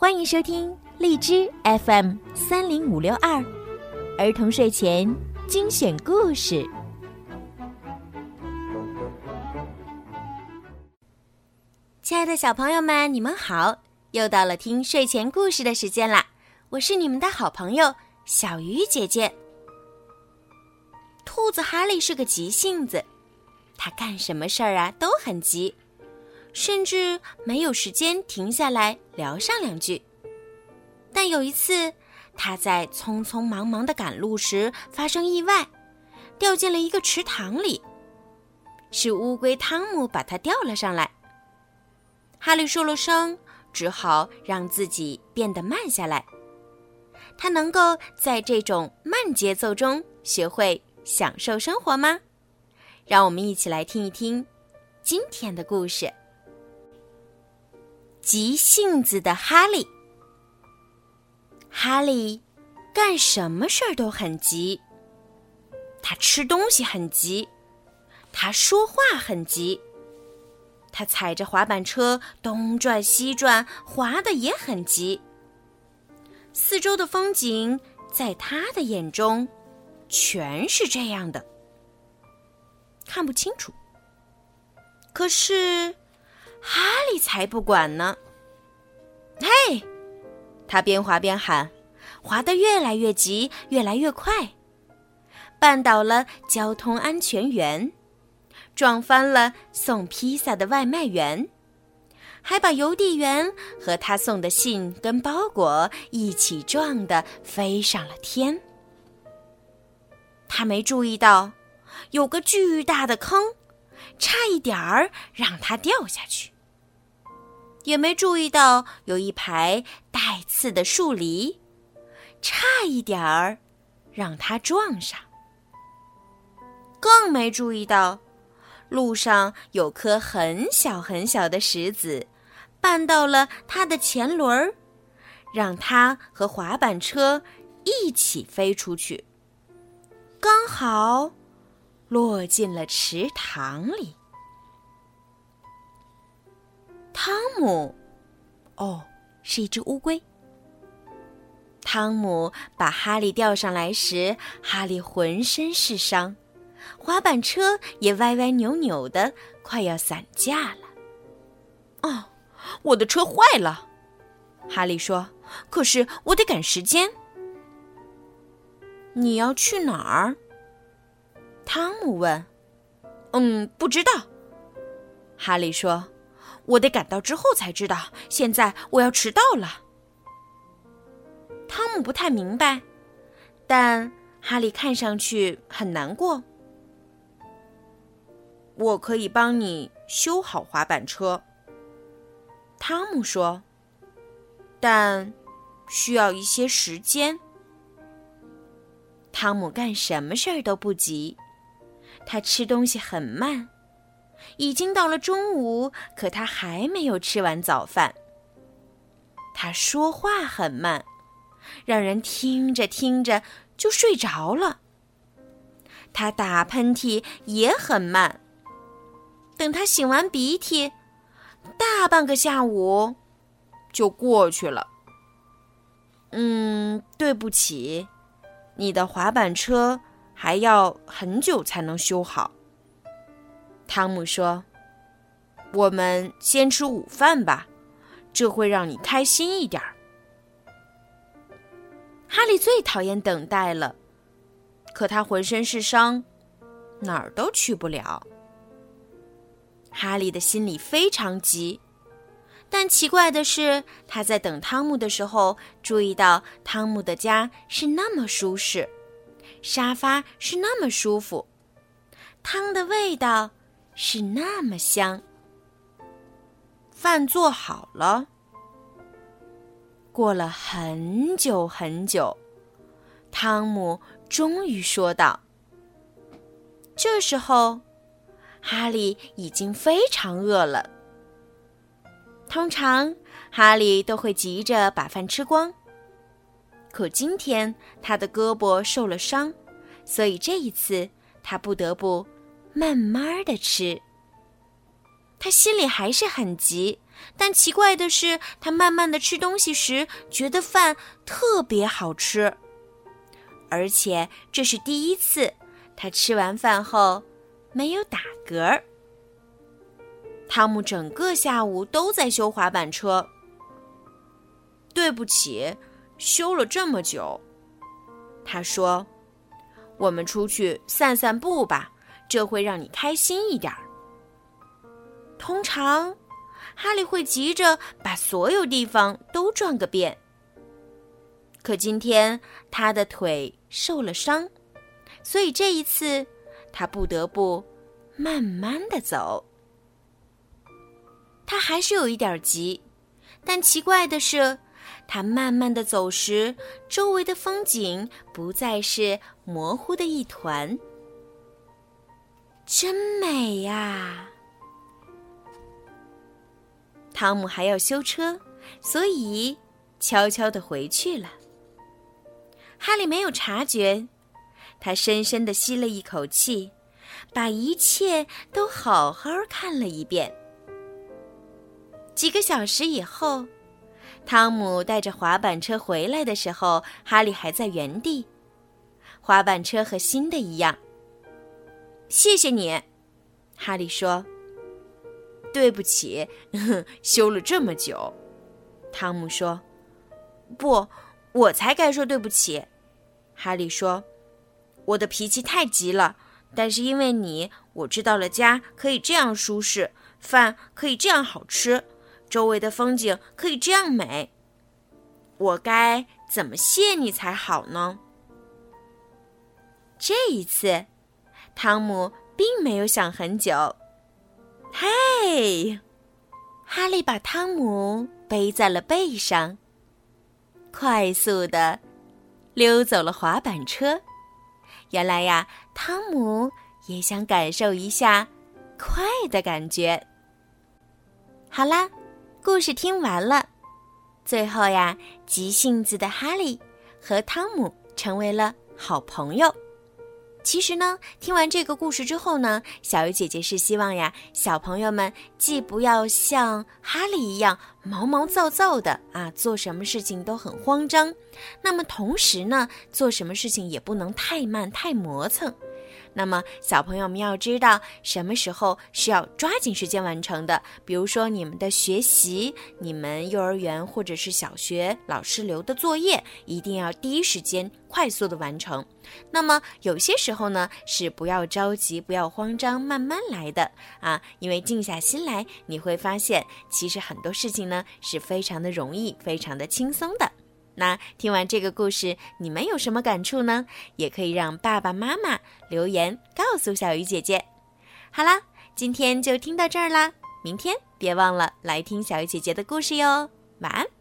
欢迎收听荔枝 FM 三零五六二儿童睡前精选故事。亲爱的小朋友们，你们好！又到了听睡前故事的时间啦！我是你们的好朋友小鱼姐姐。兔子哈利是个急性子，他干什么事儿啊都很急。甚至没有时间停下来聊上两句。但有一次，他在匆匆忙忙的赶路时发生意外，掉进了一个池塘里。是乌龟汤姆把他钓了上来。哈利受了伤，只好让自己变得慢下来。他能够在这种慢节奏中学会享受生活吗？让我们一起来听一听今天的故事。急性子的哈利，哈利干什么事儿都很急。他吃东西很急，他说话很急，他踩着滑板车东转西转，滑的也很急。四周的风景在他的眼中全是这样的，看不清楚。可是。哈利才不管呢！嘿，他边滑边喊，滑得越来越急，越来越快，绊倒了交通安全员，撞翻了送披萨的外卖员，还把邮递员和他送的信跟包裹一起撞得飞上了天。他没注意到，有个巨大的坑。差一点儿让它掉下去，也没注意到有一排带刺的树篱，差一点儿让它撞上。更没注意到路上有颗很小很小的石子，绊到了它的前轮儿，让它和滑板车一起飞出去，刚好。落进了池塘里。汤姆，哦，是一只乌龟。汤姆把哈利钓上来时，哈利浑身是伤，滑板车也歪歪扭扭的，快要散架了。哦，我的车坏了，哈利说。可是我得赶时间。你要去哪儿？汤姆问：“嗯，不知道。”哈利说：“我得赶到之后才知道。现在我要迟到了。”汤姆不太明白，但哈利看上去很难过。我可以帮你修好滑板车，汤姆说，但需要一些时间。汤姆干什么事儿都不急。他吃东西很慢，已经到了中午，可他还没有吃完早饭。他说话很慢，让人听着听着就睡着了。他打喷嚏也很慢，等他擤完鼻涕，大半个下午就过去了。嗯，对不起，你的滑板车。还要很久才能修好。汤姆说：“我们先吃午饭吧，这会让你开心一点儿。”哈利最讨厌等待了，可他浑身是伤，哪儿都去不了。哈利的心里非常急，但奇怪的是，他在等汤姆的时候，注意到汤姆的家是那么舒适。沙发是那么舒服，汤的味道是那么香。饭做好了，过了很久很久，汤姆终于说道：“这时候，哈利已经非常饿了。通常，哈利都会急着把饭吃光。”可今天他的胳膊受了伤，所以这一次他不得不慢慢的吃。他心里还是很急。但奇怪的是，他慢慢的吃东西时，觉得饭特别好吃，而且这是第一次，他吃完饭后没有打嗝。汤姆整个下午都在修滑板车。对不起，修了这么久，他说：“我们出去散散步吧，这会让你开心一点儿。”通常。哈利会急着把所有地方都转个遍。可今天他的腿受了伤，所以这一次他不得不慢慢的走。他还是有一点急，但奇怪的是，他慢慢的走时，周围的风景不再是模糊的一团，真美呀！汤姆还要修车，所以悄悄的回去了。哈利没有察觉，他深深的吸了一口气，把一切都好好看了一遍。几个小时以后，汤姆带着滑板车回来的时候，哈利还在原地，滑板车和新的一样。谢谢你，哈利说。对不起，修了这么久，汤姆说：“不，我才该说对不起。”哈利说：“我的脾气太急了，但是因为你，我知道了家可以这样舒适，饭可以这样好吃，周围的风景可以这样美。我该怎么谢你才好呢？”这一次，汤姆并没有想很久。嘿，哈利把汤姆背在了背上，快速的溜走了滑板车。原来呀，汤姆也想感受一下快的感觉。好啦，故事听完了，最后呀，急性子的哈利和汤姆成为了好朋友。其实呢，听完这个故事之后呢，小鱼姐姐是希望呀，小朋友们既不要像哈利一样毛毛躁躁的啊，做什么事情都很慌张，那么同时呢，做什么事情也不能太慢太磨蹭。那么，小朋友们要知道什么时候是要抓紧时间完成的。比如说，你们的学习，你们幼儿园或者是小学老师留的作业，一定要第一时间快速的完成。那么，有些时候呢，是不要着急，不要慌张，慢慢来的啊。因为静下心来，你会发现，其实很多事情呢，是非常的容易，非常的轻松的。那听完这个故事，你们有什么感触呢？也可以让爸爸妈妈留言告诉小鱼姐姐。好啦，今天就听到这儿啦，明天别忘了来听小鱼姐姐的故事哟。晚安。